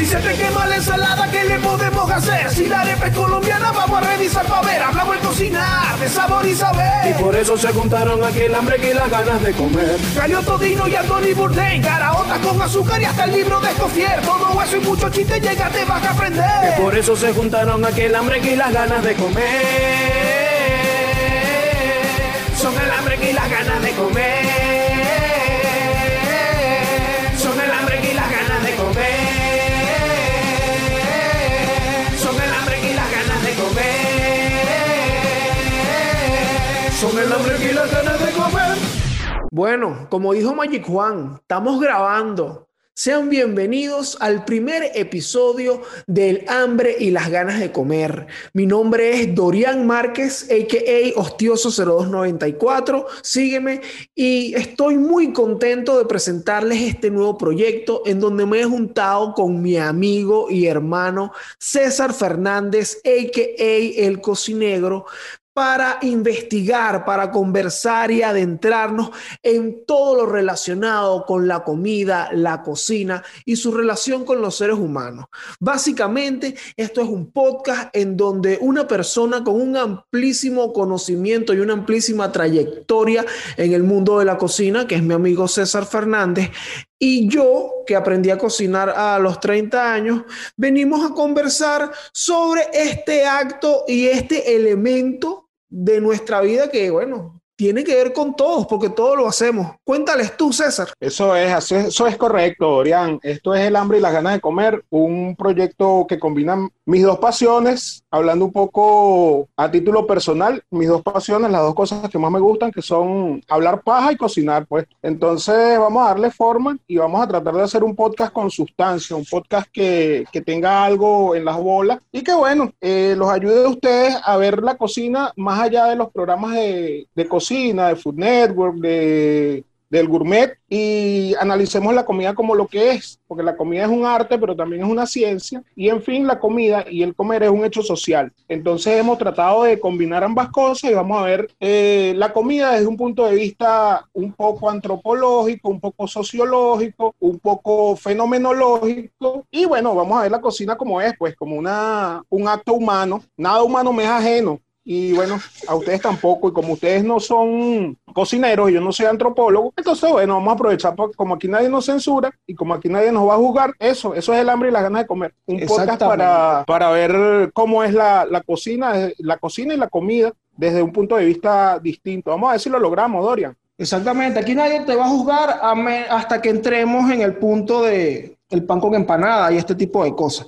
Si se te quema la ensalada, ¿qué le podemos hacer? Si la arepa es colombiana, vamos a revisar para ver. Hablamos de cocinar, de sabor y saber. Y por eso se juntaron aquí el hambre y las ganas de comer. Cayó Todino y Anthony Bourdain, caraotas con azúcar y hasta el libro de Escofier. Todo eso y mucho chiste llega, te vas a aprender. Y por eso se juntaron aquí el hambre y las ganas de comer. Son el hambre y las ganas de comer. Bueno, como dijo Magic Juan, estamos grabando. Sean bienvenidos al primer episodio del hambre y las ganas de comer. Mi nombre es Dorian Márquez, a.k.a. Hostioso0294. Sígueme y estoy muy contento de presentarles este nuevo proyecto en donde me he juntado con mi amigo y hermano César Fernández, a.k.a. El Cocinegro, para investigar, para conversar y adentrarnos en todo lo relacionado con la comida, la cocina y su relación con los seres humanos. Básicamente, esto es un podcast en donde una persona con un amplísimo conocimiento y una amplísima trayectoria en el mundo de la cocina, que es mi amigo César Fernández, y yo, que aprendí a cocinar a los 30 años, venimos a conversar sobre este acto y este elemento de nuestra vida que, bueno, tiene que ver con todos, porque todos lo hacemos. Cuéntales tú, César. Eso es, eso es correcto, Dorian. Esto es El hambre y las ganas de comer, un proyecto que combina mis dos pasiones, hablando un poco a título personal, mis dos pasiones, las dos cosas que más me gustan, que son hablar paja y cocinar, pues. Entonces vamos a darle forma y vamos a tratar de hacer un podcast con sustancia, un podcast que, que tenga algo en las bolas y que, bueno, eh, los ayude a ustedes a ver la cocina más allá de los programas de, de cocina de Food Network, de, del gourmet y analicemos la comida como lo que es, porque la comida es un arte, pero también es una ciencia y en fin, la comida y el comer es un hecho social. Entonces hemos tratado de combinar ambas cosas y vamos a ver eh, la comida desde un punto de vista un poco antropológico, un poco sociológico, un poco fenomenológico y bueno, vamos a ver la cocina como es, pues como una, un acto humano, nada humano me es ajeno y bueno, a ustedes tampoco, y como ustedes no son cocineros y yo no soy antropólogo, entonces bueno, vamos a aprovechar, como aquí nadie nos censura y como aquí nadie nos va a juzgar, eso, eso es el hambre y las ganas de comer. Un podcast para, para ver cómo es la, la cocina, la cocina y la comida desde un punto de vista distinto. Vamos a ver si lo logramos, Dorian. Exactamente, aquí nadie te va a juzgar hasta que entremos en el punto de el pan con empanada y este tipo de cosas.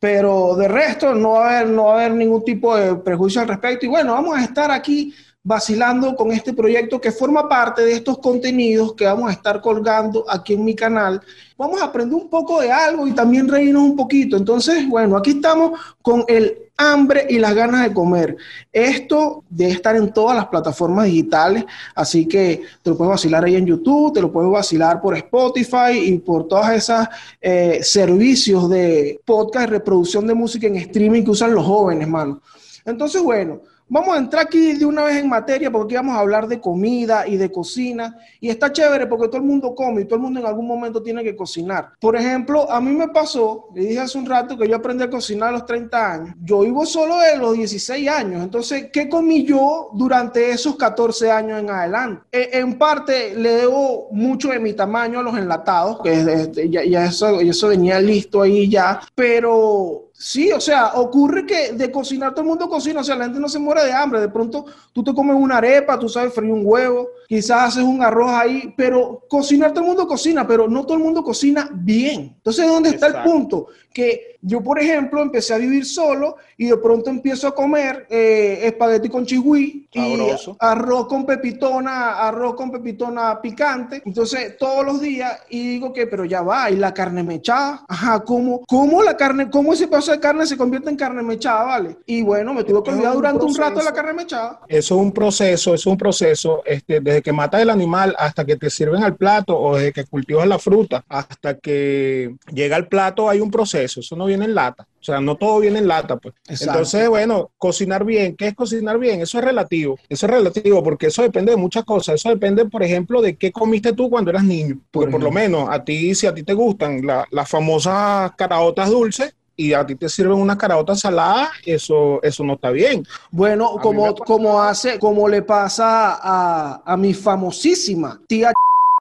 Pero de resto no va, a haber, no va a haber ningún tipo de prejuicio al respecto. Y bueno, vamos a estar aquí vacilando con este proyecto que forma parte de estos contenidos que vamos a estar colgando aquí en mi canal. Vamos a aprender un poco de algo y también reírnos un poquito. Entonces, bueno, aquí estamos con el hambre y las ganas de comer. Esto debe estar en todas las plataformas digitales, así que te lo puedes vacilar ahí en YouTube, te lo puedes vacilar por Spotify y por todos esos eh, servicios de podcast y reproducción de música en streaming que usan los jóvenes, mano. Entonces, bueno, Vamos a entrar aquí de una vez en materia porque vamos a hablar de comida y de cocina. Y está chévere porque todo el mundo come y todo el mundo en algún momento tiene que cocinar. Por ejemplo, a mí me pasó, le dije hace un rato que yo aprendí a cocinar a los 30 años. Yo vivo solo de los 16 años. Entonces, ¿qué comí yo durante esos 14 años en adelante? E, en parte le debo mucho de mi tamaño a los enlatados, que este, ya, ya eso, eso venía listo ahí ya. Pero Sí, o sea, ocurre que de cocinar todo el mundo cocina, o sea, la gente no se muere de hambre. De pronto tú te comes una arepa, tú sabes freír un huevo, quizás haces un arroz ahí, pero cocinar todo el mundo cocina, pero no todo el mundo cocina bien. Entonces, ¿dónde está el punto? Que yo, por ejemplo, empecé a vivir solo y de pronto empiezo a comer eh, espagueti con chigüí y arroz con pepitona, arroz con pepitona picante. Entonces, todos los días y digo que, pero ya va, y la carne mechada, ajá, ¿cómo, cómo la carne, cómo ese pedazo de carne se convierte en carne mechada, vale? Y bueno, me tuve que olvidar durante un rato la carne mechada. Eso es un proceso, eso es un proceso, este, desde que matas el animal hasta que te sirven al plato o desde que cultivas la fruta hasta que llega al plato hay un proceso, eso no viene en lata. O sea, no todo viene en lata, pues. Entonces, bueno, cocinar bien. ¿Qué es cocinar bien? Eso es relativo. Eso es relativo porque eso depende de muchas cosas. Eso depende, por ejemplo, de qué comiste tú cuando eras niño. Porque por, lo menos a ti, si a ti te gustan las famosas caraotas dulces, y a ti te sirven una carota salada, eso, eso no está bien. Bueno, como, como hace, como le pasa a, a mi famosísima tía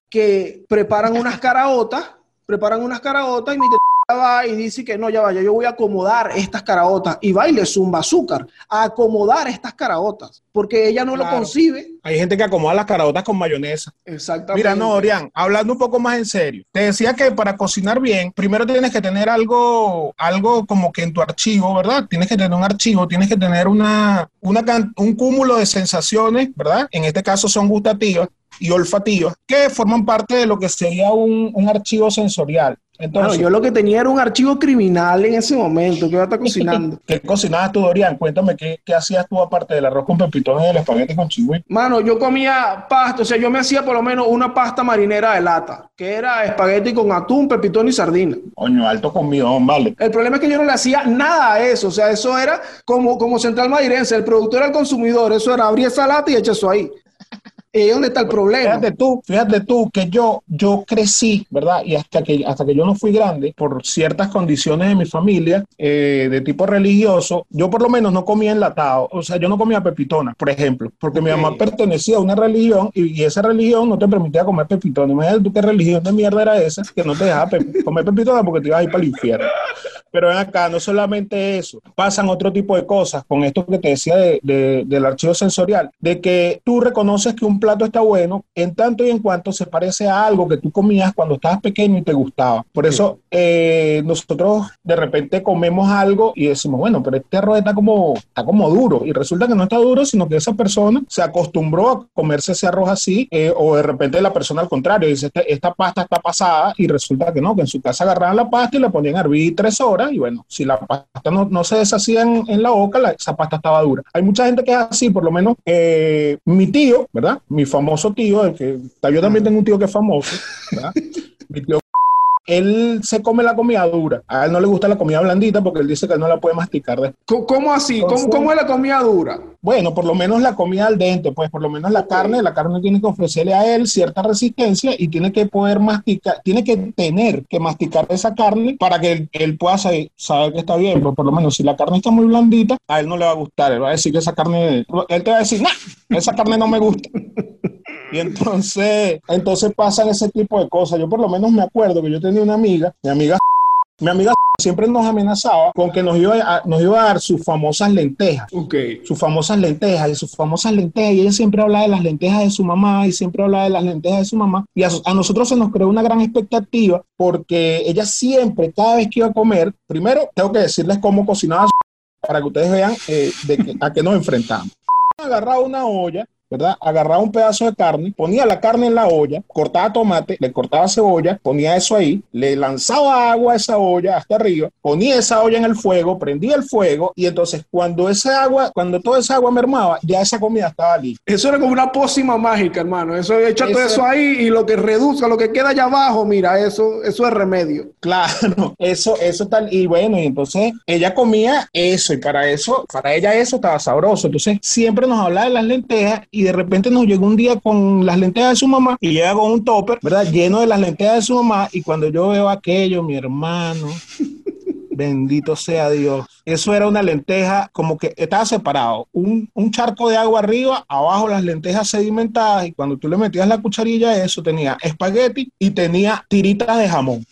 que preparan unas caraotas, preparan unas caraotas y mi tía va y dice que no, ya vaya, yo voy a acomodar estas caraotas y va y le zumba azúcar, a acomodar estas caraotas, porque ella no lo concibe. Hay gente que acomoda las caraotas con mayonesa. Exactamente. Mira, no, Orián, hablando un poco más en serio, te decía que para cocinar bien, primero tienes que tener algo, algo como que en tu archivo, ¿verdad? Tienes que tener un archivo, tienes que tener una, una un cúmulo de sensaciones, ¿verdad? En este caso son gustativas y olfativas, que forman parte de lo que sería un, un archivo sensorial. Entonces, yo lo que tenía era un archivo criminal en ese momento, que iba a estar cocinando. ¿Qué cocinabas tú, Dorian? Cuéntame, ¿qué, ¿qué, hacías tú aparte del arroz con pepitones y el espagueti con chigüey? Mano, yo comía pasta, o sea, yo me hacía por lo menos una pasta marinera de lata, que era espagueti con atún, pepitón y sardina. Coño, alto conmigo, vale. El problema es que yo no le hacía nada a eso, o sea, eso era como, como Central Madirense, el productor era el consumidor, eso era abrir esa lata y echar eso ahí. ¿Y dónde está el problema? Fíjate tú, fíjate tú que yo, yo crecí, ¿verdad? Y hasta que, hasta que yo no fui grande, por ciertas condiciones de mi familia, eh, de tipo religioso, yo por lo menos no comía enlatado. O sea, yo no comía pepitona, por ejemplo, porque mi mamá pertenecía a una religión y, esa religión no te permitía comer pepitona. Imagínate tú qué religión de mierda era esa que no te dejaba comer pepitona porque te ibas a ir para el infierno. Pero ven acá, no solamente eso, pasan otro tipo de cosas con esto que te decía de, del archivo sensorial, de que tú reconoces que un plato está bueno en tanto y en cuanto se parece a algo que tú comías cuando estabas pequeño y te gustaba. Por eso eh, nosotros de repente comemos algo y decimos, bueno, pero este arroz está como, está como duro y resulta que no está duro, sino que esa persona se acostumbró a comerse ese arroz así eh, o de repente la persona al contrario dice, esta, esta pasta está pasada y resulta que no, que en su casa agarraban la pasta y la ponían a hervir tres horas y bueno, si la pasta no, se deshacía en, la boca, esa pasta estaba dura. Hay mucha gente que es así, por lo menos eh, mi tío, ¿verdad? Mi famoso tío, el que yo también tengo un tío que es famoso, ¿verdad? mi tío él se come la comida dura. A él no le gusta la comida blandita porque él dice que no la puede masticar. ¿Cómo así? ¿Cómo, es la comida dura? Bueno, por lo menos la comida al dente, pues por lo menos la carne, la carne tiene que ofrecerle a él cierta resistencia y tiene que poder masticar, tiene que tener que masticar esa carne para que él, pueda saber, que está bien. Pero por lo menos si la carne está muy blandita, a él no le va a gustar. Él va a decir que esa carne, él te va a decir, no, esa carne no me gusta. Y entonces, entonces pasan ese tipo de cosas. Yo por lo menos me acuerdo que yo tenía una amiga, mi amiga, mi amiga siempre nos amenazaba con que nos iba a, nos iba a dar sus famosas lentejas. Okay. Sus famosas lentejas y sus famosas lentejas. Y ella siempre hablaba de las lentejas de su mamá y siempre hablaba de las lentejas de su mamá. Y a, nosotros se nos creó una gran expectativa porque ella siempre, cada vez que iba a comer, primero tengo que decirles cómo cocinaba para que ustedes vean eh, de a qué nos enfrentamos. Agarraba una olla ¿verdad? Agarraba un pedazo de carne, ponía la carne en la olla, cortaba tomate, le cortaba cebolla, ponía eso ahí, le lanzaba agua a esa olla hasta arriba, ponía esa olla en el fuego, prendía el fuego y entonces cuando esa agua, cuando toda esa agua mermaba, ya esa comida estaba lista. Eso era como una pócima mágica, hermano. Eso echa todo eso ahí y lo que reduzca, lo que queda allá abajo, mira, eso, eso es remedio. Claro, eso, eso tal. Y bueno, y entonces ella comía eso y para eso, para ella eso estaba sabroso. Entonces siempre nos hablaba de las lentejas y de repente nos llegó un día con las lentejas de su mamá y llega con un topper, ¿verdad? Lleno de las lentejas de su mamá y cuando yo veo aquello, mi hermano, bendito sea Dios. Eso era una lenteja como que estaba separado, un, un, charco de agua arriba, abajo las lentejas sedimentadas y cuando tú le metías la cucharilla eso tenía espagueti y tenía tiritas de jamón.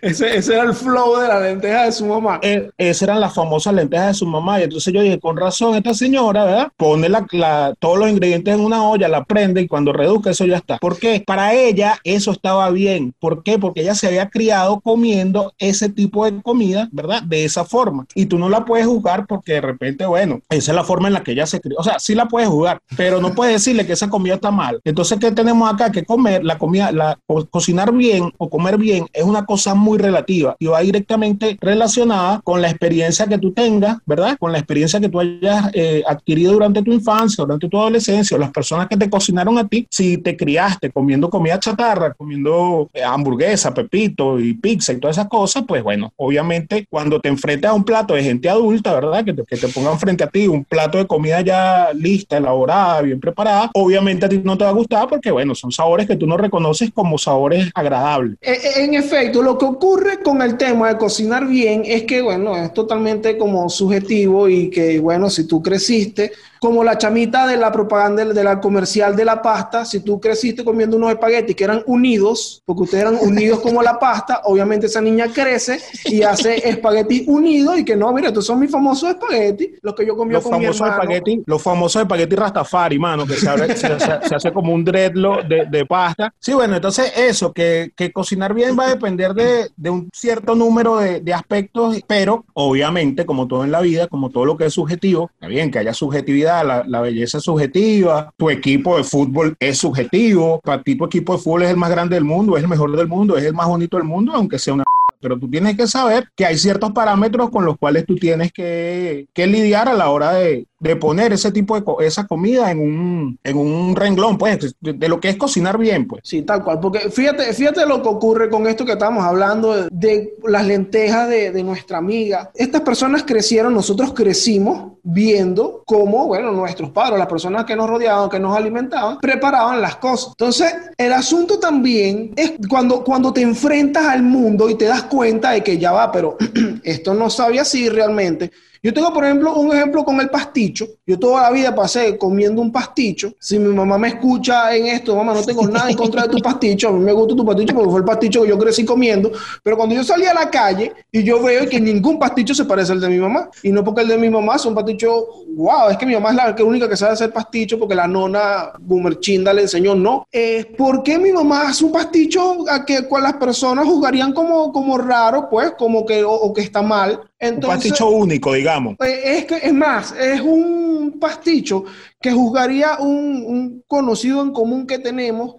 Ese, ese, era el flow de la lenteja de su mamá. Eh, esas eran las famosas lentejas de su mamá. Y entonces yo dije, con razón, esta señora, ¿verdad? Pone la, todos los ingredientes en una olla, la prende y cuando reduzca eso ya está. ¿Por qué? Para ella eso estaba bien. ¿Por qué? Porque ella se había criado comiendo ese tipo de comida, ¿verdad? De esa forma. Y tú no la puedes juzgar porque de repente, bueno, esa es la forma en la que ella se crió. O sea, sí la puedes jugar, pero no puedes decirle que esa comida está mal. Entonces, ¿qué tenemos acá? Que comer la comida, la, cocinar bien o comer bien es una cosa cosa muy relativa y va directamente relacionada con la experiencia que tú tengas, ¿verdad? Con la experiencia que tú hayas eh, adquirido durante tu infancia, durante tu adolescencia, las personas que te cocinaron a ti, si te criaste comiendo comida chatarra, comiendo eh, hamburguesa, pepito y pizza y todas esas cosas, pues bueno, obviamente cuando te enfrentas a un plato de gente adulta, ¿verdad? Que te, que pongan frente a ti un plato de comida ya lista, elaborada, bien preparada, obviamente a ti no te va a gustar porque, bueno, son sabores que tú no reconoces como sabores agradables. E, e, en efecto, lo que ocurre con el tema de cocinar bien es que, bueno, es totalmente como subjetivo y que, bueno, si tú creciste como la chamita de la propaganda de la comercial de la pasta, si tú creciste comiendo unos espaguetis que eran unidos, porque ustedes eran unidos como la pasta, obviamente esa niña crece y hace espaguetis unidos y que no, mira, estos son mis famosos espaguetis, los que yo comí con mi hermano. Espagueti, los famosos espaguetis Rastafari, mano, que se, hace como un dreadlock de, pasta. Sí, bueno, entonces eso, que, cocinar bien va a depender de, un cierto número de, de aspectos, pero obviamente, como todo en la vida, como todo lo que es subjetivo, está bien que haya subjetividad la, belleza es subjetiva, tu equipo de fútbol es subjetivo, para ti tu equipo de fútbol es el más grande del mundo, es el mejor del mundo, es el más bonito del mundo, aunque sea una pero tú tienes que saber que hay ciertos parámetros con los cuales tú tienes que, que lidiar a la hora de, de poner ese tipo de esa comida en un, en un renglón, pues, de, lo que es cocinar bien, pues. Sí, tal cual, porque fíjate, fíjate lo que ocurre con esto que estamos hablando de, las lentejas de, de, nuestra amiga. Estas personas crecieron, nosotros crecimos viendo cómo, bueno, nuestros padres, las personas que nos rodeaban, que nos alimentaban, preparaban las cosas. Entonces, el asunto también es cuando, cuando te enfrentas al mundo y te das cuenta de que ya va, pero esto no sabía así realmente. Yo tengo, por ejemplo, un ejemplo con el pasticho. Yo toda la vida pasé comiendo un pasticho. Si mi mamá me escucha en esto, mamá, no tengo nada en contra de tu pasticho. A mí me gusta tu pasticho porque fue el pasticho que yo crecí comiendo. Pero cuando yo salí a la calle y yo veo que ningún pasticho se parece al de mi mamá. Y no porque el de mi mamá es un pasticho, wow, es que mi mamá es la única que sabe hacer pasticho porque la nona Boomer Chinda le enseñó. No. Es porque mi mamá hace un pasticho a que las personas juzgarían como, como raro, pues, como que, o que está mal un pasticho único, digamos. Eh, es, que, es más, es un pasticho que juzgaría un, conocido en común que tenemos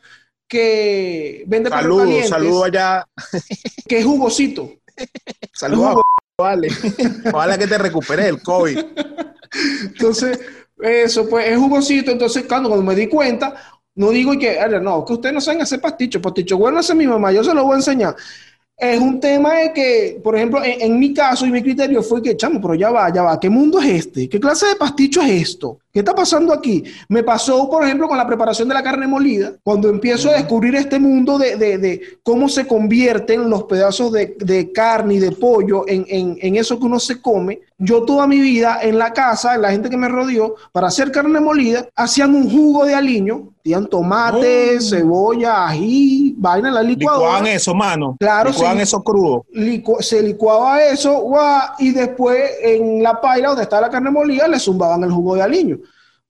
que vende Saludos, saludos allá. Que es jugosito. Saludos vale. Ojalá que te recupere el COVID. Entonces, eso, pues es jugosito. Entonces, cuando, cuando me di cuenta, no digo que, no, que ustedes no saben hacer pasticho. Pasticho bueno hace mi mamá, yo se lo voy a enseñar. Es un tema de que, por ejemplo, en, mi caso y mi criterio fue que, chamo, pero ya va, ya va, ¿qué mundo es este? ¿Qué clase de pasticho es esto? ¿Qué está pasando aquí? Me pasó, por ejemplo, con la preparación de la carne molida, cuando empiezo a descubrir este mundo de, de, de cómo se convierten los pedazos de, de carne y de pollo en, en, en, eso que uno se come. Yo toda mi vida en la casa, la gente que me rodeó, para hacer carne molida, hacían un jugo de aliño, tenían tomate, oh. cebolla, ají, vaina en la licuadora. Licuaban eso, mano. Claro, licuaban eso crudo. se licuaba eso, guau, y después en la paila donde estaba la carne molida le zumbaban el jugo de aliño.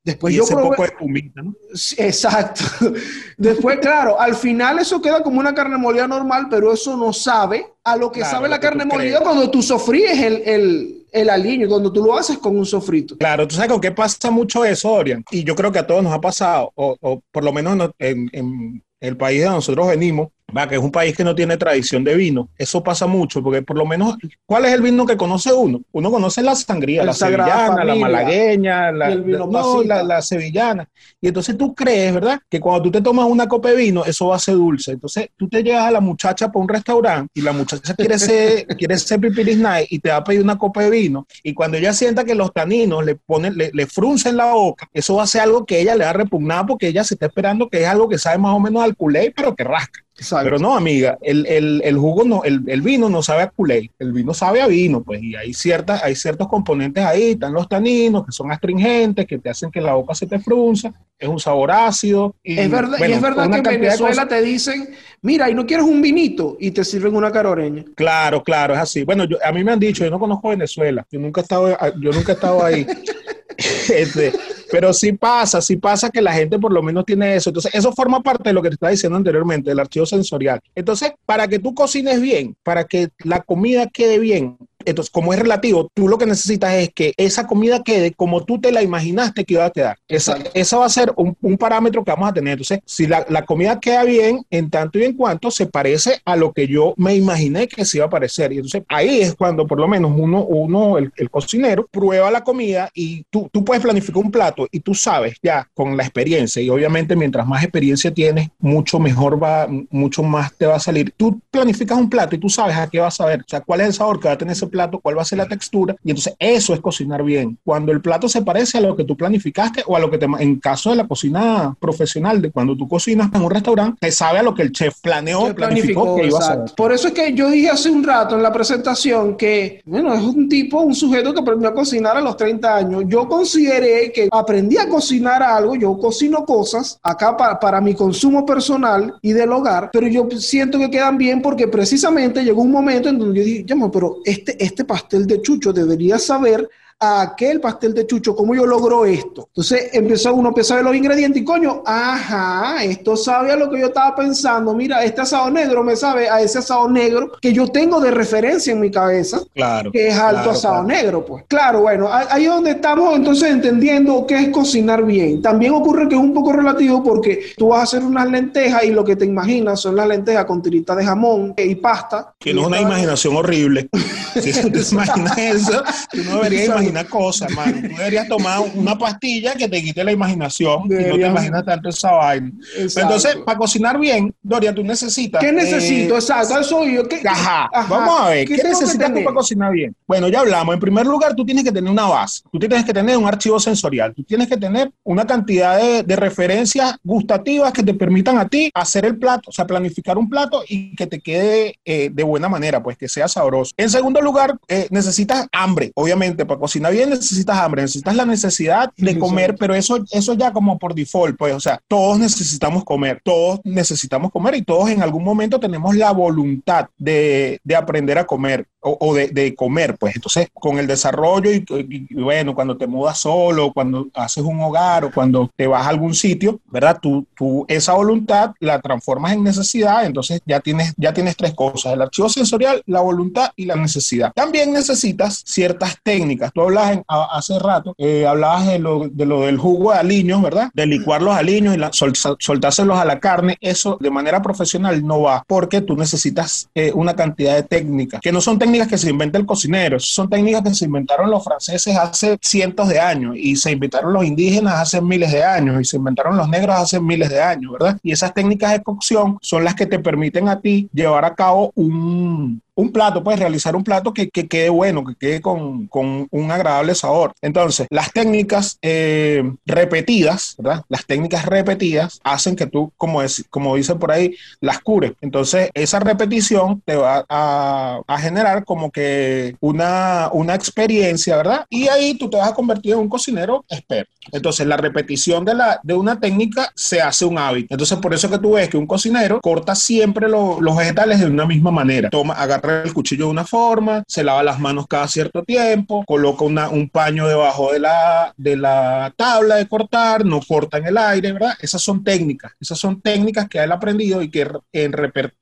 Después y yo ese poco de espumita, ¿no? Exacto. Después, claro, al final eso queda como una carne molida normal, pero eso no sabe a lo que sabe la carne molida cuando tú sofríes el, el, el, aliño, cuando tú lo haces con un sofrito. Claro, tú sabes con qué pasa mucho eso, Orian, y yo creo que a todos nos ha pasado, o, o por lo menos en, en el país de nosotros venimos, va, que es un país que no tiene tradición de vino. Eso pasa mucho, porque por lo menos, ¿cuál es el vino que conoce uno? Uno conoce la sangría, la sevillana, la malagueña, la, la, sevillana. Y entonces tú crees, ¿verdad? Que cuando tú te tomas una copa de vino, eso va a ser dulce. Entonces tú te llegas a la muchacha para un restaurante y la muchacha quiere ser, quiere ser pipiris night y te va a pedir una copa de vino. Y cuando ella sienta que los taninos le ponen, le, le fruncen la boca, eso va a ser algo que ella le va a repugnar porque ella se está esperando que es algo que sabe más o menos al culé, pero que rasca. Pero no, amiga, el, el, el jugo no, el, el, vino no sabe a culé, el vino sabe a vino, pues, y hay ciertas, hay ciertos componentes ahí, están los taninos que son astringentes, que te hacen que la boca se te frunza, es un sabor ácido. Y, es verdad, y es verdad que en Venezuela te dicen, mira, y no quieres un vinito, y te sirven una caroreña. Claro, claro, es así. Bueno, yo, a mí me han dicho, yo no conozco Venezuela, yo nunca he estado, yo nunca he estado ahí. este, pero sí pasa, sí pasa que la gente por lo menos tiene eso. Entonces, eso forma parte de lo que te estaba diciendo anteriormente, del archivo sensorial. Entonces, para que tú cocines bien, para que la comida quede bien, Entonces, como es relativo, tú lo que necesitas es que esa comida quede como tú te la imaginaste que iba a quedar. Esa, esa va a ser un, un, parámetro que vamos a tener. Entonces, si la, la, comida queda bien, en tanto y en cuanto se parece a lo que yo me imaginé que se iba a parecer. Y entonces ahí es cuando por lo menos uno, uno el, el cocinero, prueba la comida y tú, tú puedes planificar un plato y tú sabes ya con la experiencia y obviamente mientras más experiencia tienes, mucho mejor va, mucho más te va a salir. Tú planificas un plato y tú sabes a qué vas a ver, o sea, cuál es el sabor que va a tener ese plato, cuál va a ser la textura y entonces eso es cocinar bien. Cuando el plato se parece a lo que tú planificaste o a lo que te, en caso de la cocina profesional, de cuando tú cocinas en un restaurante, te sabe a lo que el chef planeó, planificó, que iba a hacer. Por eso es que yo dije hace un rato en la presentación que, bueno, es un tipo, un sujeto que aprendió a cocinar a los 30 años. Yo consideré que aprendí a cocinar algo, yo cocino cosas acá para, para mi consumo personal y del hogar, pero yo siento que quedan bien porque precisamente llegó un momento en donde yo dije, pero este, este pastel de chucho debería saber a aquel pastel de chucho, ¿cómo yo logro esto? Entonces empezó uno a empezar a ver los ingredientes y coño, ajá, esto sabe a lo que yo estaba pensando. Mira, este asado negro me sabe a ese asado negro que yo tengo de referencia en mi cabeza, claro, que es alto claro, asado claro. negro, pues. Claro, bueno, ahí es donde estamos entonces entendiendo qué es cocinar bien. También ocurre que es un poco relativo porque tú vas a hacer unas lentejas y lo que te imaginas son las lentejas con tiritas de jamón y pasta. Que no es una imaginación horrible. si tú te imaginas eso, tú no deberías imaginar cosas, hermano. Tú deberías tomar una pastilla que te quite la imaginación Deberías... y no te imaginas tanto esa vaina. Exacto. Entonces, para cocinar bien, Doria, tú necesitas. ¿Qué necesito? Eh, Exacto, eso yo. ¿qué, ajá. ajá. Vamos a ver, ¿qué, ¿qué necesitas tú para cocinar bien? Bueno, ya hablamos. En primer lugar, tú tienes que tener una base. Tú tienes que tener un archivo sensorial. Tú tienes que tener una cantidad de, de referencias gustativas que te permitan a ti hacer el plato, o sea, planificar un plato y que te quede eh, de buena manera, pues que sea sabroso. En segundo lugar, eh, necesitas hambre, obviamente, para cocinar bien necesitas hambre, necesitas la necesidad de comer, pero eso, eso ya como por default, pues, o sea, todos necesitamos comer, todos necesitamos comer y todos en algún momento tenemos la voluntad de, de aprender a comer o, o de, de, comer, pues, entonces, con el desarrollo y, y, y, bueno, cuando te mudas solo, cuando haces un hogar o cuando te vas a algún sitio, ¿verdad? Tú, tú esa voluntad la transformas en necesidad, entonces ya tienes, ya tienes tres cosas, el archivo sensorial, la voluntad y la necesidad. También necesitas ciertas técnicas. Tú hablas en, a, hace rato, eh, hablabas de lo, de lo, del jugo de aliños, ¿verdad? De licuar los aliños y la, sol, soltárselos a la carne. Eso de manera profesional no va porque tú necesitas eh, una cantidad de técnicas, que no son técnicas que se inventa el cocinero, son técnicas que se inventaron los franceses hace cientos de años y se inventaron los indígenas hace miles de años y se inventaron los negros hace miles de años, ¿verdad? Y esas técnicas de cocción son las que te permiten a ti llevar a cabo un, un plato, puedes realizar un plato que, que quede bueno, que quede con, con, un agradable sabor. Entonces, las técnicas eh, repetidas, ¿verdad? Las técnicas repetidas hacen que tú, como, es, como dicen por ahí, las cures. Entonces, esa repetición te va a, a, generar como que una, una experiencia, ¿verdad? Y ahí tú te vas a convertir en un cocinero experto. Entonces, la repetición de, la, de una técnica se hace un hábito. Entonces, por eso que tú ves que un cocinero corta siempre lo, los vegetales de una misma manera. Toma, agarra el cuchillo de una forma, se lava las manos cada cierto tiempo, coloca una, un paño debajo de la, de la tabla de cortar, no corta en el aire, ¿verdad? Esas son técnicas, esas son técnicas que él ha aprendido y que en,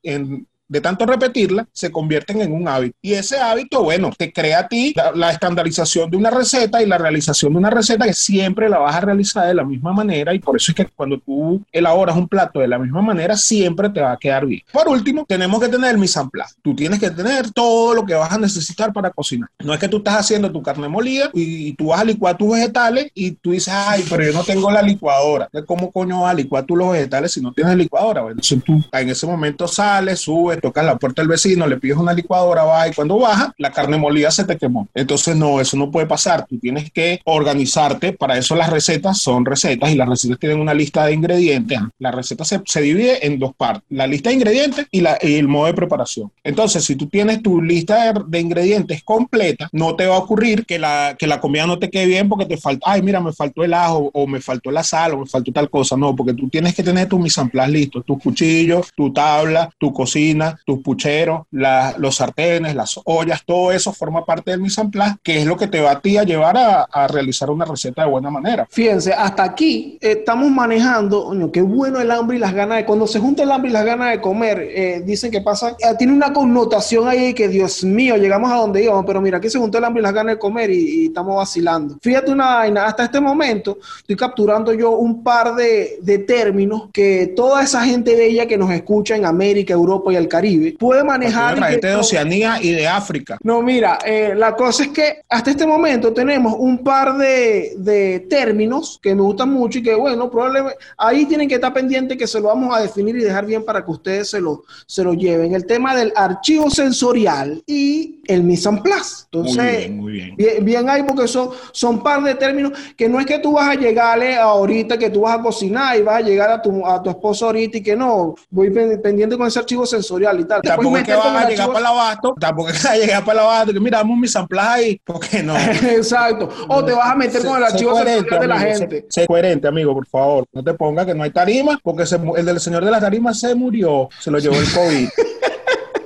en de tanto repetirla, se convierten en un hábito. Y ese hábito, bueno, te crea a ti la, estandarización de una receta y la realización de una receta que siempre la vas a realizar de la misma manera y por eso es que cuando tú elaboras un plato de la misma manera, siempre te va a quedar bien. Por último, tenemos que tener el mise en. Tú tienes que tener todo lo que vas a necesitar para cocinar. No es que tú estás haciendo tu carne molida y, tú vas a licuar tus vegetales y tú dices, ay, pero yo no tengo la licuadora. ¿Cómo coño vas a licuar tú los vegetales si no tienes licuadora? Bueno, entonces en ese momento sales, subes, tocas la puerta del vecino, le pides una licuadora, va y cuando baja, la carne molida se te quemó. Entonces, no, eso no puede pasar. Tú tienes que organizarte. Para eso las recetas son recetas y las recetas tienen una lista de ingredientes. La receta se, se divide en dos partes: la lista de ingredientes y, la, y, el modo de preparación. Entonces, si tú tienes tu lista de, de, ingredientes completa, no te va a ocurrir que la, que la comida no te quede bien porque te falta, ay, mira, me faltó el ajo o me faltó la sal o me faltó tal cosa. No, porque tú tienes que tener tu mise en listo, tus cuchillos, tu tabla, tu cocina tus pucheros, los sartenes, las ollas, todo eso forma parte del mise en que es lo que te va a llevar a, realizar una receta de buena manera. Fíjense, hasta aquí estamos manejando, coño, qué bueno el hambre y las ganas de, cuando se junta el hambre y las ganas de comer, eh, dicen que pasa, eh, tiene una connotación ahí que Dios mío, llegamos a donde íbamos, pero mira, aquí se juntó el hambre y las ganas de comer y, estamos vacilando. Fíjate una vaina, hasta este momento estoy capturando yo un par de, de términos que toda esa gente bella que nos escucha en América, Europa y el Caribe puede manejar. La gente de Oceanía y de África. No, mira, eh, la cosa es que hasta este momento tenemos un par de, de, términos que me gustan mucho y que, bueno, probablemente ahí tienen que estar pendientes que se lo vamos a definir y dejar bien para que ustedes se lo, se lo lleven. El tema del archivo sensorial y el mise en place. Entonces, muy bien, muy bien. bien, ahí porque son, son par de términos que no es que tú vas a llegarle ahorita que tú vas a cocinar y vas a llegar a tu, a tu esposo ahorita y que no, voy pendiente con ese archivo sensorial y tal. Tampoco es que vas a llegar para el abasto, tampoco es que vas a llegar para el abasto, que mira, damos mis samplas ahí, porque no. Exacto. O te vas a meter con el archivo sensorial de la gente. Sé, coherente, amigo, por favor. No te pongas que no hay tarima, porque el del señor de las tarimas se murió, se lo llevó el COVID.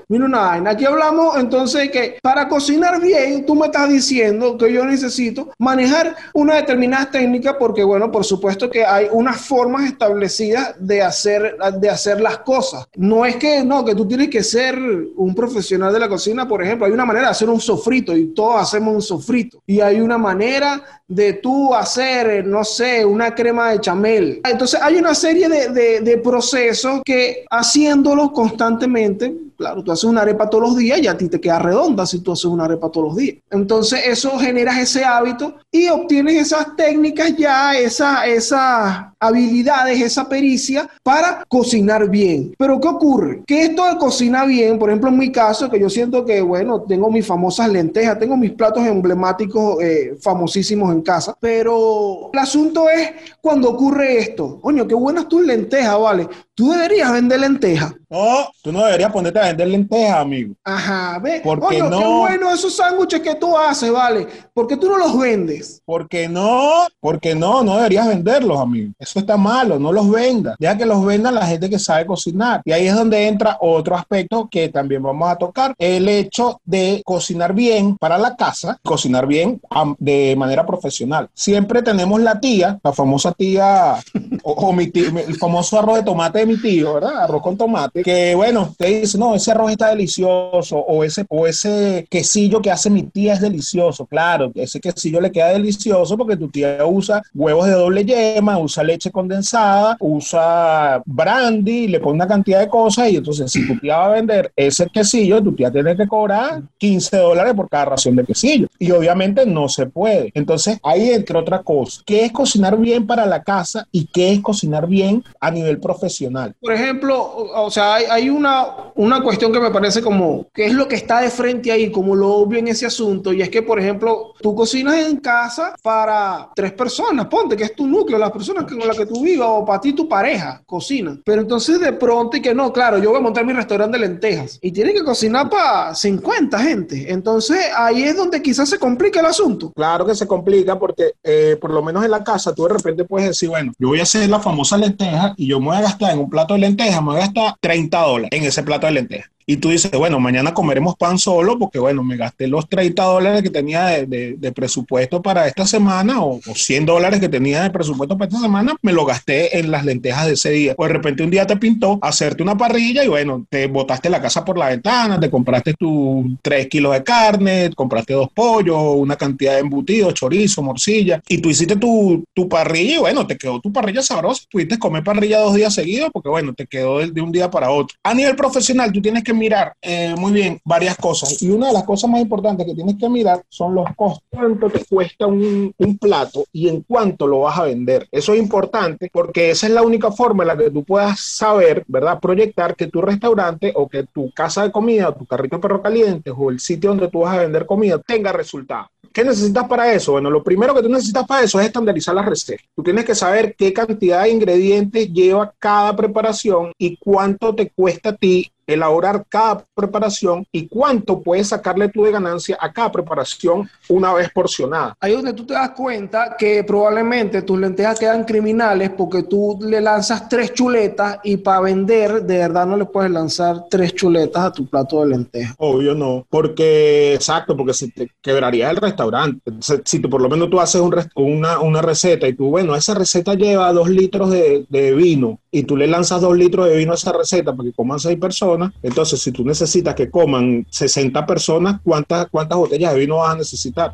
Mira una vaina. Aquí hablamos entonces que para cocinar bien, tú me estás diciendo que yo necesito manejar una determinada técnica porque, bueno, por supuesto que hay unas formas establecidas de hacer, de hacer las cosas. No es que, no, que tú tienes que ser un profesional de la cocina, por ejemplo. Hay una manera de hacer un sofrito y todos hacemos un sofrito. Y hay una manera de tú hacer, no sé, una crema de chamel. Entonces hay una serie de, de, de procesos que haciéndolos constantemente, claro, tú haces una arepa todos los días y a ti te queda redonda si tú haces una arepa todos los días. Entonces eso genera ese hábito y obtienes esas técnicas ya, esa, esas habilidades, esa pericia para cocinar bien. Pero ¿qué ocurre? Que esto de cocinar bien, por ejemplo en mi caso, que yo siento que, bueno, tengo mis famosas lentejas, tengo mis platos emblemáticos eh, famosísimos en casa, pero el asunto es cuando ocurre esto. Coño, qué buenas tus lentejas, ¿vale? Tú deberías vender lentejas. No, tú no deberías ponerte a vender lentejas, amigo. Ajá, ve. Porque no. Qué bueno esos sándwiches que tú haces, ¿vale? ¿Por qué tú no los vendes? Porque no, porque no, no deberías venderlos, amigo. Eso está malo, no los vendas. Deja que los vendan la gente que sabe cocinar. Y ahí es donde entra otro aspecto que también vamos a tocar. El hecho de cocinar bien para la casa, cocinar bien de manera profesional. Siempre tenemos la tía, la famosa tía, o, mi el famoso arroz de tomate de mi tío, ¿verdad? Arroz con tomate, que bueno, te dice, no, ese arroz está delicioso, o ese, o ese quesillo que hace mi tía es delicioso. Claro, ese quesillo le queda delicioso porque tu tía usa huevos de doble yema, usa leche condensada, usa brandy, le pone una cantidad de cosas y entonces si tu tía va a vender ese quesillo, tu tía tiene que cobrar 15 dólares por cada ración de quesillo. Y obviamente no se puede. Entonces, ahí entre otras cosas, ¿qué es cocinar bien para la casa y qué es cocinar bien a nivel profesional? Por ejemplo, o sea, hay, una, una cuestión que me parece como, ¿qué es lo que está de frente ahí, como lo obvio en ese asunto? Y es que, por ejemplo, tú cocinas en casa para tres personas, ponte que es tu núcleo, las personas las que tú vivas, o para ti tu pareja, cocina. Pero entonces de pronto y que no, claro, yo voy a montar mi restaurante de lentejas y tiene que cocinar para 50 gente. Entonces ahí es donde quizás se complica el asunto. Claro que se complica porque eh, por lo menos en la casa tú de repente puedes decir, bueno, yo voy a hacer la famosa lenteja y yo me voy a gastar en un plato de lentejas, me voy a gastar 30 dólares en ese plato de lentejas y tú dices, bueno, mañana comeremos pan solo porque, bueno, me gasté los 30 dólares que tenía de, presupuesto para esta semana o, 100 dólares que tenía de presupuesto para esta semana, me lo gasté en las lentejas de ese día. O de repente un día te pintó hacerte una parrilla y, bueno, te botaste la casa por la ventana, te compraste tus 3 kilos de carne, compraste dos pollos, una cantidad de embutidos, chorizo, morcilla, y tú hiciste tu, tu parrilla y, bueno, te quedó tu parrilla sabrosa. Pudiste comer parrilla dos días seguidos porque, bueno, te quedó de, de un día para otro. A nivel profesional, tú tienes que mirar eh, muy bien varias cosas. Y una de las cosas más importantes que tienes que mirar son los costos. ¿Cuánto te cuesta un, plato y en cuánto lo vas a vender? Eso es importante porque esa es la única forma en la que tú puedas saber, ¿verdad? Proyectar que tu restaurante o que tu casa de comida tu carrito de perro caliente o el sitio donde tú vas a vender comida tenga resultados. ¿Qué necesitas para eso? Bueno, lo primero que tú necesitas para eso es estandarizar las recetas. Tú tienes que saber qué cantidad de ingredientes lleva cada preparación y cuánto te cuesta a ti elaborar cada preparación y cuánto puedes sacarle tú de ganancia a cada preparación una vez porcionada. Ahí es donde tú te das cuenta que probablemente tus lentejas quedan criminales porque tú le lanzas tres chuletas y para vender de verdad no le puedes lanzar tres chuletas a tu plato de lentejas. Obvio no, porque exacto, porque se te quebraría el restaurante. Si tú por lo menos tú haces una, una, receta y tú, bueno, esa receta lleva dos litros de, de vino y tú le lanzas dos litros de vino a esa receta para que coman seis personas, entonces si tú necesitas que coman 60 personas, ¿cuántas, cuántas botellas de vino vas a necesitar?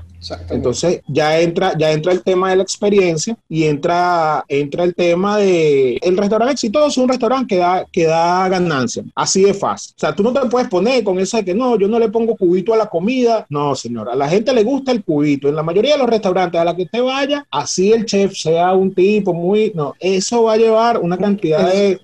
Entonces ya entra, ya entra el tema de la experiencia y entra, entra el tema de el restaurante exitoso es un restaurante que da, que da ganancia. Así de fácil. O sea, tú no te puedes poner con eso de que no, yo no le pongo cubito a la comida. No, señora, a la gente le gusta el cubito. En la mayoría de los restaurantes a la que usted vaya, así el chef sea un tipo muy, no, eso va a llevar una cantidad de,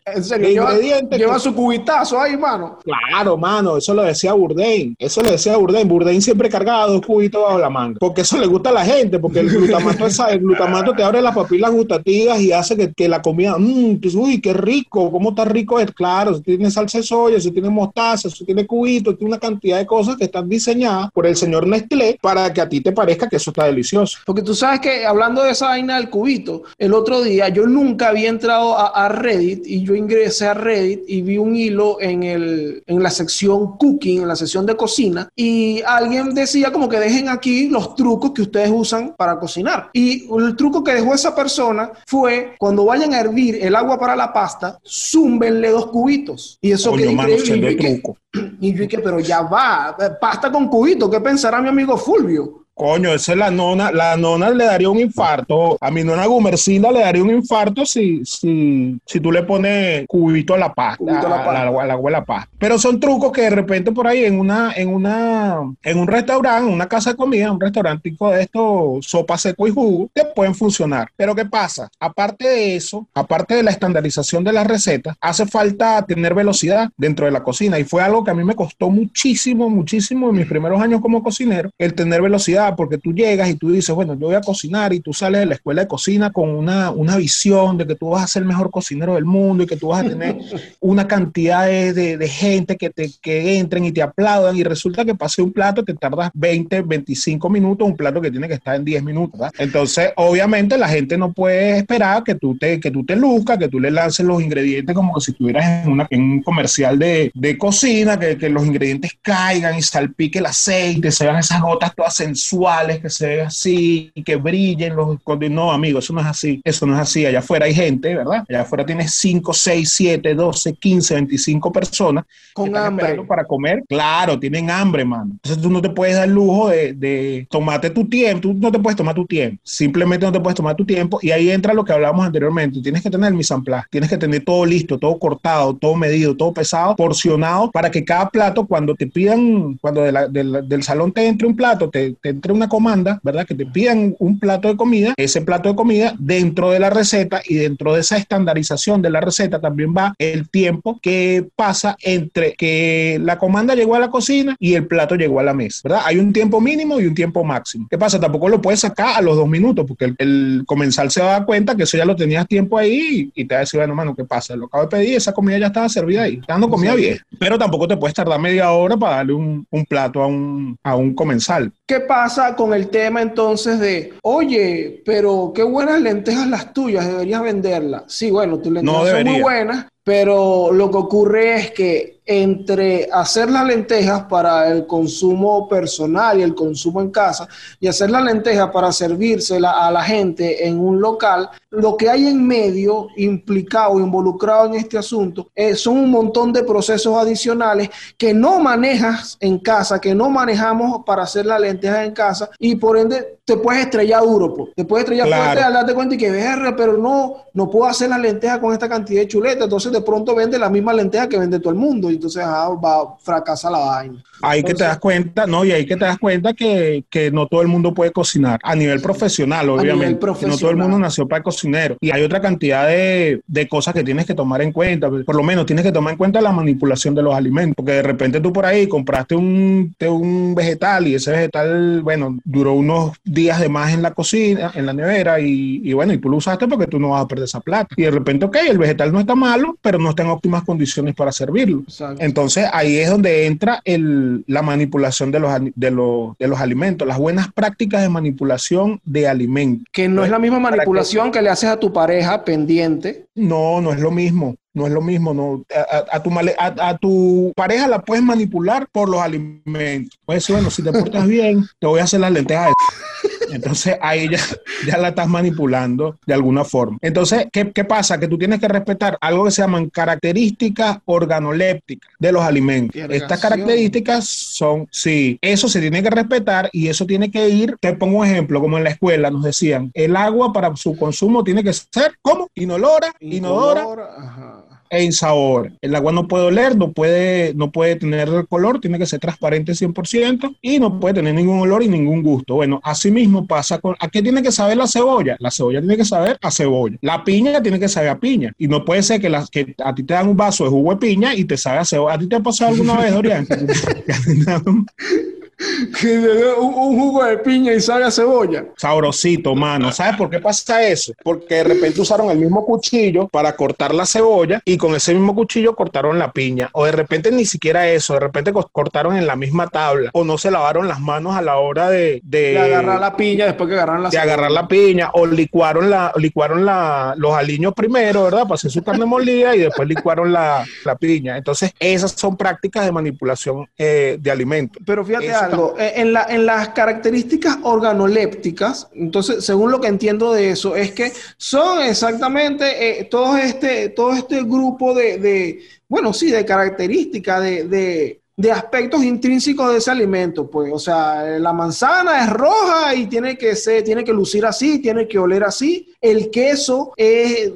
ingredientes. Lleva, su cubitazo ahí, Claro, mano, eso lo decía Bourdain. Eso lo decía Bourdain. Bourdain siempre cargaba dos cubitos bajo la manga porque eso le gusta a la gente, porque el glutamato, el glutamato te abre las papilas gustativas y hace que, que la comida, mmm, uy, qué rico, cómo está rico es, claro, si tiene salsa de soya, si tiene mostaza, si tiene cubito, tiene una cantidad de cosas que están diseñadas por el señor Nestlé para que a ti te parezca que eso está delicioso. Porque tú sabes que hablando de esa vaina del cubito, el otro día yo nunca había entrado a, a Reddit y yo ingresé a Reddit y vi un hilo en, el, en la sección cooking, en la sección de cocina, y alguien decía como que dejen aquí los trucos que ustedes usan para cocinar. Y el truco que dejó esa persona fue cuando vayan a hervir el agua para la pasta, zúmbenle dos cubitos. Y eso queda increíble. Y yo, dije, pero ya va, pasta con cubitos, ¿qué pensará mi amigo Fulvio? Coño, esa es la nona. La nona le daría un infarto. A mi nona Gumercinda le daría un infarto si, si, si tú le pones cubito a la pasta. a la, la, pasta. Pero son trucos que de repente por ahí en una, en una, en un restaurante, una casa de comida, un restaurantico de esto, sopa seco y jugo, te pueden funcionar. Pero ¿qué pasa? Aparte de eso, aparte de la estandarización de las recetas, hace falta tener velocidad dentro de la cocina. Y fue algo que a mí me costó muchísimo, muchísimo en mis primeros años como cocinero, el tener velocidad porque tú llegas y tú dices, bueno, yo voy a cocinar y tú sales de la escuela de cocina con una, una visión de que tú vas a ser el mejor cocinero del mundo y que tú vas a tener una cantidad de, de, gente que, te, que entren y te aplaudan y resulta que pase un plato que tardas 20, 25 minutos, un plato que tiene que estar en 10 minutos. Entonces, obviamente la gente no puede esperar que tú te, que tú te luzcas, que tú le lances los ingredientes como que si estuvieras en, una, en un comercial de, de cocina, que, que los ingredientes caigan y salpique el aceite, se vean esas gotas todas sensuales que se ve así, y que brillen los... No, amigo, eso no es así. Eso no es así. Allá afuera hay gente, ¿verdad? Allá afuera tienes 5, 6, 7, 12, 15, 25 personas con hambre para comer. Claro, tienen hambre, mano. Entonces tú no te puedes dar el lujo de, de tomarte tu tiempo. Tú no te puedes tomar tu tiempo. Simplemente no te puedes tomar tu tiempo. Y ahí entra lo que hablábamos anteriormente. Tienes que tener mi samplaz. Tienes que tener todo listo, todo cortado, todo medido, todo pesado, porcionado, para que cada plato, cuando te pidan, cuando del salón te entre un plato, te, te entre una comanda, ¿verdad? Que te pidan un plato de comida, ese plato de comida dentro de la receta y dentro de esa estandarización de la receta también va el tiempo que pasa entre que la comanda llegó a la cocina y el plato llegó a la mesa, ¿verdad? Hay un tiempo mínimo y un tiempo máximo. ¿Qué pasa? Tampoco lo puedes sacar a los dos minutos porque el, comensal se va a dar cuenta que eso ya lo tenías tiempo ahí y te va a decir, bueno, mano, ¿qué pasa? Lo acabo de pedir, esa comida ya estaba servida ahí, está dando comida bien, pero tampoco te puedes tardar media hora para darle un, un plato a un, a un comensal. ¿Qué pasa con el tema entonces de, oye, pero qué buenas lentejas las tuyas, deberías venderlas? Sí, bueno, tus lentejas son muy buenas, pero lo que ocurre es que entre hacer las lentejas para el consumo personal y el consumo en casa y hacer las lentejas para servírsela a la gente en un local, lo que hay en medio implicado, involucrado en este asunto, eh, son un montón de procesos adicionales que no manejas en casa, que no manejamos para hacer las lentejas en casa y por ende te puedes estrellar duro, pues. te puedes estrellar fuerte al darte cuenta y que ver, pero no, no puedo hacer las lentejas con esta cantidad de chuleta, entonces de pronto vende la misma lenteja que vende todo el mundo. Entonces ah, va, fracasa la vaina. Ahí que te das cuenta, no, y ahí que te das cuenta que, que no todo el mundo puede cocinar a nivel profesional, obviamente. no todo el mundo nació para cocinero. Y hay otra cantidad de, de, cosas que tienes que tomar en cuenta. Por lo menos tienes que tomar en cuenta la manipulación de los alimentos. Porque de repente tú por ahí compraste un, un vegetal y ese vegetal, bueno, duró unos días de más en la cocina, en la nevera, y, y bueno, y tú lo usaste porque tú no vas a perder esa plata. Y de repente, ok, el vegetal no está malo, pero no está en óptimas condiciones para servirlo. Entonces ahí es donde entra el, la manipulación de los, de, los, de los alimentos, las buenas prácticas de manipulación de alimentos. Que no es la misma manipulación que... le haces a tu pareja pendiente. No, no es lo mismo. No es lo mismo, no. A, tu, a, tu pareja la puedes manipular por los alimentos. Puedes decir, bueno, si te portas bien, te voy a hacer las lentejas. Entonces ahí ya, ya la estás manipulando de alguna forma. Entonces, ¿qué, ¿qué, pasa? Que tú tienes que respetar algo que se llaman características organolépticas de los alimentos. Estas características son, sí, eso se tiene que respetar y eso tiene que ir, te pongo un ejemplo, como en la escuela nos decían, el agua para su consumo tiene que ser, ¿cómo? Inolora, inodora. inodora en sabor. El agua no puede oler, no puede, no puede tener color, tiene que ser transparente 100% y no puede tener ningún olor y ningún gusto. Bueno, así mismo pasa con... ¿A qué tiene que saber la cebolla? La cebolla tiene que saber a cebolla. La piña tiene que saber a piña. Y no puede ser que, las que a ti te dan un vaso de jugo de piña y te sabe a cebolla. ¿A ti te ha pasado alguna vez, Dorian? que un, un, jugo de piña y sabe a cebolla. Sabrosito, mano. ¿Sabes por qué pasa eso? Porque de repente usaron el mismo cuchillo para cortar la cebolla y con ese mismo cuchillo cortaron la piña. O de repente ni siquiera eso, de repente cortaron en la misma tabla. O no se lavaron las manos a la hora de... De, agarrar la piña después que agarraron la De agarrar la piña. O licuaron, la, licuaron la, los aliños primero, ¿verdad? Para hacer su carne molida y después licuaron la, la piña. Entonces, esas son prácticas de manipulación eh, de alimentos. Pero fíjate algo, eh, en, la, en las características organolépticas, entonces, según lo que entiendo de eso, es que son exactamente eh, todo, este, todo este grupo de, de, bueno, sí, de características, de, de de aspectos intrínsecos de ese alimento, pues, o sea, la manzana es roja y tiene que ser, tiene que lucir así, tiene que oler así. El queso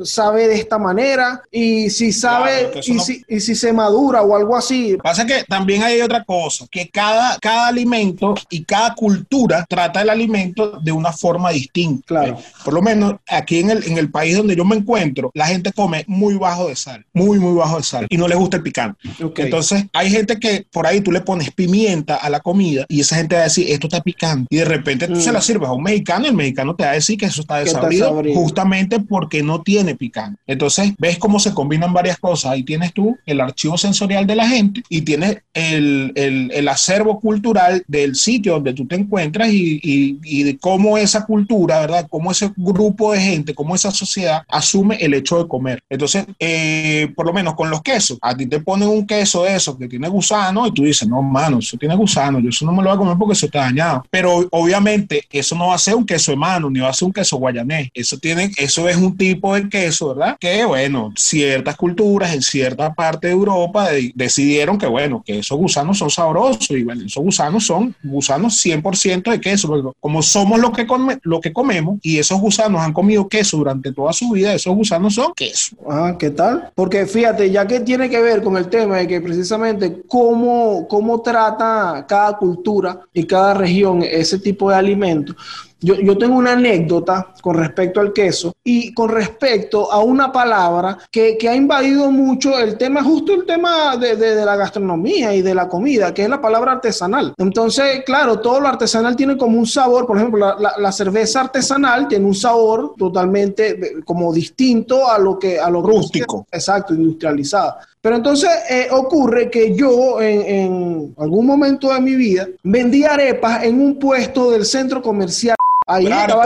sabe de esta manera y si sabe y, si, y, si, se madura o algo así. Pasa que también hay otra cosa, que cada, cada alimento y cada cultura trata el alimento de una forma distinta. Claro. Por lo menos aquí en el, en el país donde yo me encuentro, la gente come muy bajo de sal, muy, muy bajo de sal y no le gusta el picante. Entonces, hay gente que por ahí tú le pones pimienta a la comida y esa gente va a decir, esto está picante. Y de repente tú se la mm. sirves a un mexicano y el mexicano te va a decir que eso está desabrido justamente porque no tiene picante. Entonces, ves cómo se combinan varias cosas. Ahí tienes tú el archivo sensorial de la gente y tienes el, el, el acervo cultural del sitio donde tú te encuentras y, y, y, de cómo esa cultura, ¿verdad? Cómo ese grupo de gente, cómo esa sociedad asume el hecho de comer. Entonces, eh, por lo menos con los quesos, a ti te ponen un queso de eso que tiene gusano y tú dices, no, mano, eso tiene gusano, yo eso no me lo voy a comer porque eso está dañado. Pero obviamente eso no va a ser un queso de mano, ni va a ser un queso guayanés. Eso, tiene, eso es un tipo de queso, ¿verdad? Que, bueno, ciertas culturas en cierta parte de Europa decidieron que, bueno, que esos gusanos son sabrosos y, bueno, esos gusanos son gusanos 100% de queso. Como somos lo que, come, lo que comemos y esos gusanos han comido queso durante toda su vida, esos gusanos son queso. Ah, ¿qué tal? Porque fíjate, ya que tiene que ver con el tema de que precisamente cómo cómo, trata cada cultura y cada región ese tipo de alimentos. Yo, yo, tengo una anécdota con respecto al queso y con respecto a una palabra que, que ha invadido mucho el tema, justo el tema de, de, la gastronomía y de la comida, que es la palabra artesanal. Entonces, claro, todo lo artesanal tiene como un sabor, por ejemplo, la, la, la cerveza artesanal tiene un sabor totalmente como distinto a lo que a lo rústico. exacto, industrializado. Pero entonces eh, ocurre que yo en, en, algún momento de mi vida vendí arepas en un puesto del centro comercial. Ahí estaba,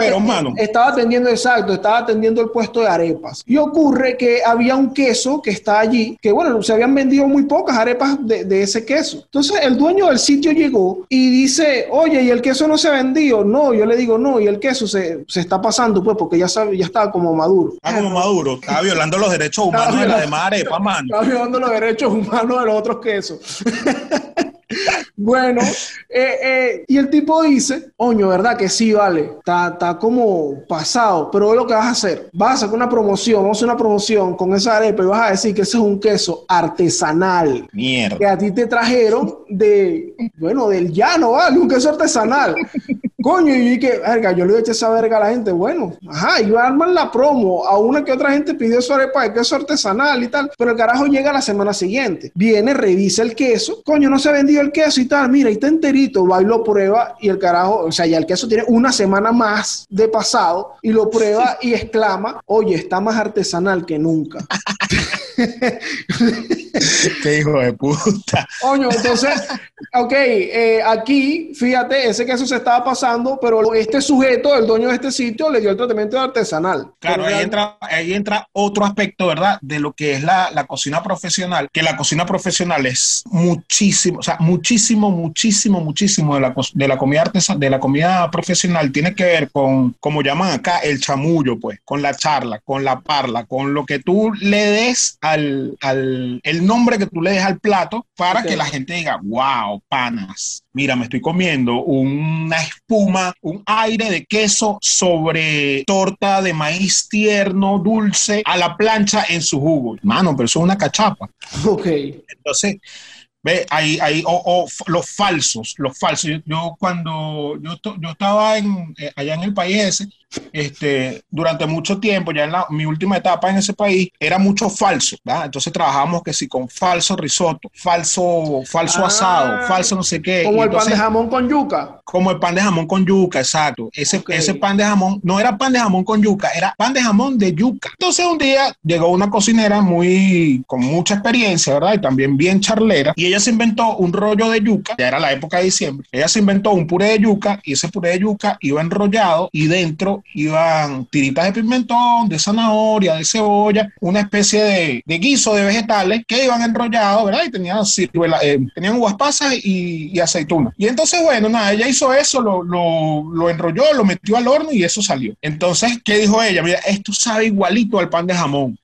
estaba atendiendo, exacto, estaba atendiendo el puesto de arepas. Y ocurre que había un queso que está allí, que bueno, se habían vendido muy pocas arepas de, de ese queso. Entonces el dueño del sitio llegó y dice, oye, ¿y el queso no se ha vendido? No, yo le digo, no, y el queso se, se está pasando, pues, porque ya, sabe, ya estaba como maduro. Está como maduro, estaba violando los derechos humanos de la demás arepas, mano. Estaba violando los derechos humanos de los otros quesos. Bueno, eh, eh, y el tipo dice, oño, ¿verdad? Que sí, vale, está, está como pasado, pero lo que vas a hacer, vas a sacar una promoción, vamos a hacer una promoción con esa arepa y vas a decir que ese es un queso artesanal. Mierda. Que a ti te trajeron de, bueno, del llano, ¿vale? Un queso artesanal. Coño, y que, verga, yo le echar esa verga a la gente. Bueno, ajá, y arman la promo. A una que otra gente pidió su arepa de queso artesanal y tal. Pero el carajo llega la semana siguiente. Viene, revisa el queso. Coño, no se ha vendido el queso y tal. Mira, ahí está enterito. Va y lo prueba. Y el carajo, o sea, ya el queso tiene una semana más de pasado. Y lo prueba y exclama: Oye, está más artesanal que nunca. Qué hijo de puta. Coño, entonces, ok, eh, aquí, fíjate, ese queso se estaba pasando, pero este sujeto, el dueño de este sitio, le dio el tratamiento artesanal. Claro, ahí entra, ahí entra otro aspecto, ¿verdad? De lo que es la, la cocina profesional, que la cocina profesional es muchísimo, o sea, muchísimo, muchísimo, muchísimo de la, de la comida artesanal, de la comida profesional tiene que ver con, como llaman acá, el chamullo, pues, con la charla, con la parla, con lo que tú le des al, al el nombre que tú le des al plato para que la gente diga, wow, panas, mira, me estoy comiendo una espuma, un aire de queso sobre torta de maíz tierno, dulce, a la plancha en su jugo. Mano, pero eso es una cachapa. Ok. Entonces, ve, ahí, ahí, o, los falsos, los falsos. Yo, cuando yo, yo estaba en, eh, allá en el país ese, este, durante mucho tiempo, ya en la, mi última etapa en ese país, era mucho falso, ¿verdad? Entonces trabajábamos que si con falso risotto, falso, falso Ah. asado, falso no sé qué. Como Y el pan de jamón con yuca. como el pan de jamón con yuca, exacto. Ese, ese pan de jamón no era pan de jamón con yuca, era pan de jamón de yuca. Entonces un día llegó una cocinera muy con mucha experiencia, ¿verdad? Y también bien charlera. Y ella se inventó un rollo de yuca, ya era la época de diciembre. Ella se inventó un puré de yuca y ese puré de yuca iba enrollado y dentro iban tiritas de pimentón, de zanahoria, de cebolla, una especie de, de guiso de vegetales que iban enrollados, ¿verdad? Y tenían, ciruela- eh, tenían uvas pasas y, y aceitunas. Y entonces, bueno, nada, ella hizo eso, lo, lo, lo enrolló, lo metió al horno y eso salió. Entonces, ¿qué dijo ella? Mira, esto sabe igualito al pan de jamón.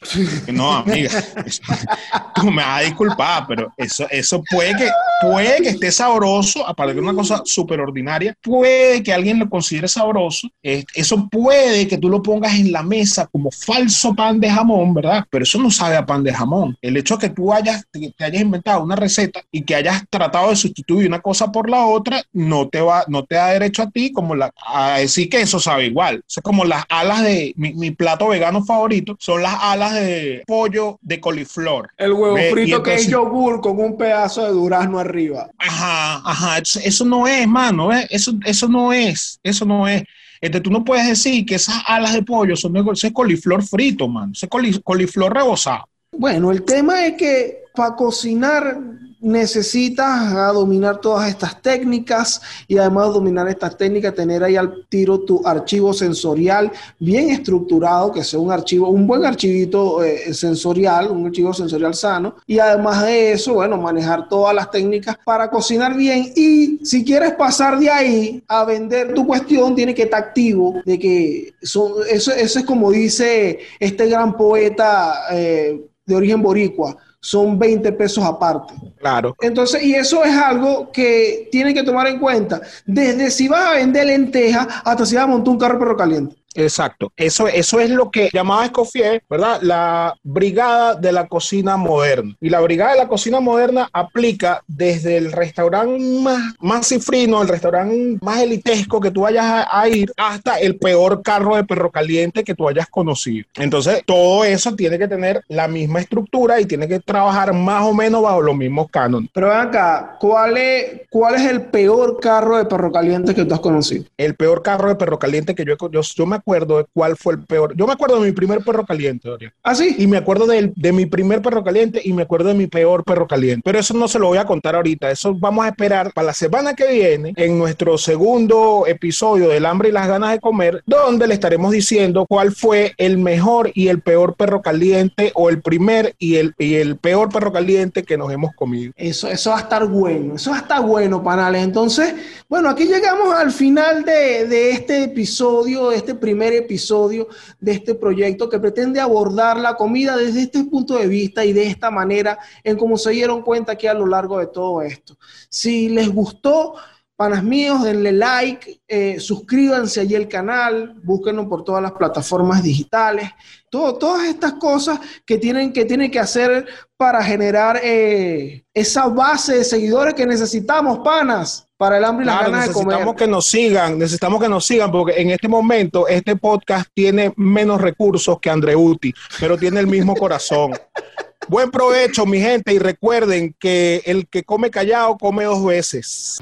No, amiga, eso- tú me vas a disculpar, pero eso, eso puede que, puede que esté sabroso, aparte de una cosa súper ordinaria, puede que alguien lo considere sabroso, eh, eso puede que tú lo pongas en la mesa como falso pan de jamón, ¿verdad? Pero eso no sabe a pan de jamón. El hecho de que tú hayas, te, te hayas inventado una receta y que hayas tratado de sustituir una cosa por la otra, no te va, no te da derecho a ti como la, a decir que eso sabe igual. Eso es como las alas de mi, mi plato vegano favorito, son las alas de pollo de coliflor. El huevo Ve, frito que es entonces- yogur con un pedazo de durazno arriba. Ajá, ajá, eso, eso no es, mano. Eso, eso no es, eso no es. Este, tú no puedes decir que esas alas de pollo son de, eso es coliflor frito, mano, eso es coli- coliflor rebozado. Bueno, el tema es que para cocinar necesitas dominar todas estas técnicas y además de dominar estas técnicas, tener ahí al tiro tu archivo sensorial bien estructurado, que sea un archivo, un buen archivito eh, sensorial, un archivo sensorial sano. Y además de eso, bueno, manejar todas las técnicas para cocinar bien. Y si quieres pasar de ahí a vender tu cuestión, tiene que estar activo de que eso, eso es como dice este gran poeta eh, de origen boricua son 20 pesos aparte. Claro. Entonces, y eso es algo que tienen que tomar en cuenta, desde si vas a vender lentejas hasta si vas a montar un carro perro caliente. Exacto. Eso, eso es lo que llamaba Escoffier, ¿verdad? La brigada de la cocina moderna. Y la brigada de la cocina moderna aplica desde el restaurante más, más cifrino, el restaurante más elitesco que tú vayas a, a ir, hasta el peor carro de perro caliente que tú hayas conocido. Entonces, todo eso tiene que tener la misma estructura y tiene que trabajar más o menos bajo los mismos cánones. Pero ven acá, ¿cuál es, ¿cuál es el peor carro de perro caliente que tú has conocido? El peor carro de perro caliente que yo, yo, yo me acuerdo de cuál fue el peor. Yo me acuerdo de mi primer perro caliente, Dorian. ¿Ah, sí? Y me acuerdo de, mi primer perro caliente y me acuerdo de mi peor perro caliente. Pero eso no se lo voy a contar ahorita. Eso vamos a esperar para la semana que viene en nuestro segundo episodio del hambre y las ganas de comer, donde le estaremos diciendo cuál fue el mejor y el peor perro caliente o el primer y el, y el peor perro caliente que nos hemos comido. Eso, eso va a estar bueno, eso va a estar bueno, panales. Entonces, bueno, aquí llegamos al final de, de este episodio, de este primer episodio de este proyecto que pretende abordar la comida desde este punto de vista y de esta manera, en cómo se dieron cuenta aquí a lo largo de todo esto. Si les gustó, panas míos, denle like, eh, suscríbanse allí al canal, búsquenos por todas las plataformas digitales, todo, todas estas cosas que tienen que, tienen que hacer para generar eh, esa base de seguidores que necesitamos, panas, para el hambre y las Claro, ganas de comer. necesitamos que nos sigan, necesitamos que nos sigan porque en este momento este podcast tiene menos recursos que Andreuti, pero tiene el mismo corazón. Buen provecho, mi gente, y recuerden que el que come callado come dos veces.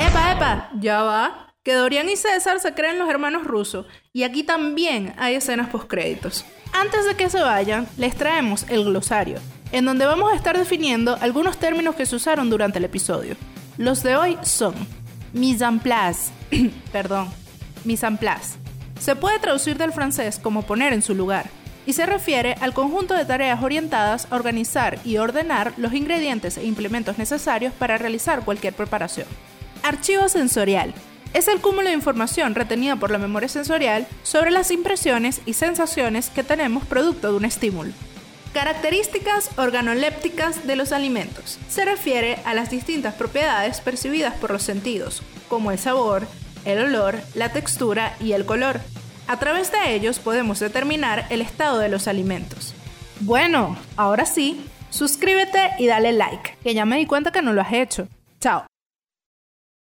Epa, epa, ya va. Que Dorian y César se creen los hermanos rusos. Y aquí también hay escenas postcréditos. Antes de que se vayan, les traemos el glosario, en donde vamos a estar definiendo algunos términos que se usaron durante el episodio. Los de hoy son mise en place, perdón, mise en place. Se puede traducir del francés como poner en su lugar y se refiere al conjunto de tareas orientadas a organizar y ordenar los ingredientes e implementos necesarios para realizar cualquier preparación. Archivo sensorial. Es el cúmulo de información retenida por la memoria sensorial sobre las impresiones y sensaciones que tenemos producto de un estímulo. Características organolépticas de los alimentos. Se refiere a las distintas propiedades percibidas por los sentidos, como el sabor, el olor, la textura y el color. A través de ellos podemos determinar el estado de los alimentos. Bueno, ahora sí, suscríbete y dale like, que ya me di cuenta que no lo has hecho. Chao.